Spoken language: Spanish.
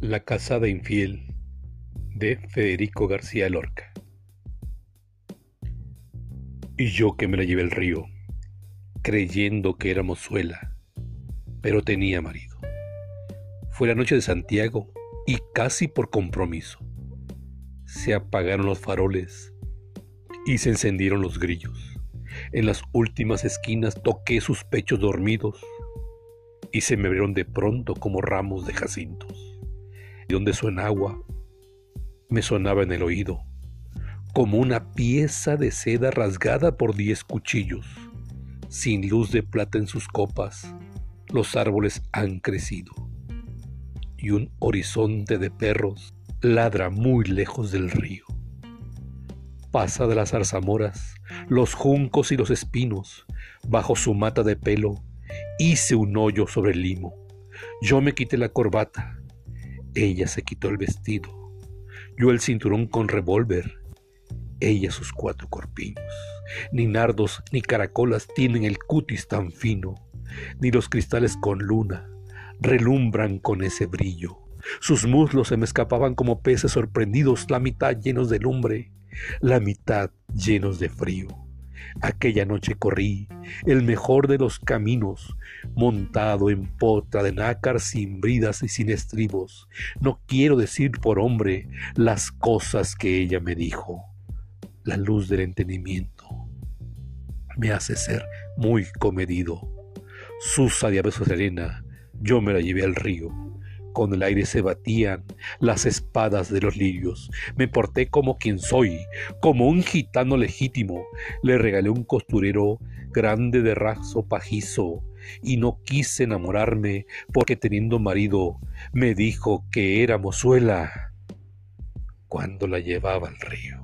La casada infiel de Federico García Lorca. Y yo que me la llevé al río, creyendo que era mozuela, pero tenía marido. Fue la noche de Santiago y casi por compromiso. Se apagaron los faroles y se encendieron los grillos. En las últimas esquinas toqué sus pechos dormidos y se me abrieron de pronto como ramos de jacintos. Y donde suena agua, me sonaba en el oído, como una pieza de seda rasgada por diez cuchillos. Sin luz de plata en sus copas, los árboles han crecido. Y un horizonte de perros ladra muy lejos del río. Pasa de las zarzamoras, los juncos y los espinos, bajo su mata de pelo, Hice un hoyo sobre el limo. Yo me quité la corbata. Ella se quitó el vestido. Yo el cinturón con revólver. Ella sus cuatro corpiños. Ni nardos ni caracolas tienen el cutis tan fino, ni los cristales con luna relumbran con ese brillo. Sus muslos se me escapaban como peces sorprendidos, la mitad llenos de lumbre, la mitad llenos de frío. Aquella noche corrí el mejor de los caminos, montado en potra de nácar sin bridas y sin estribos. No quiero decir por hombre las cosas que ella me dijo. La luz del entendimiento me hace ser muy comedido. Susa de abeso serena, yo me la llevé al río con el aire se batían las espadas de los lirios. Me porté como quien soy, como un gitano legítimo. Le regalé un costurero grande de raso pajizo y no quise enamorarme porque teniendo marido me dijo que era mozuela cuando la llevaba al río.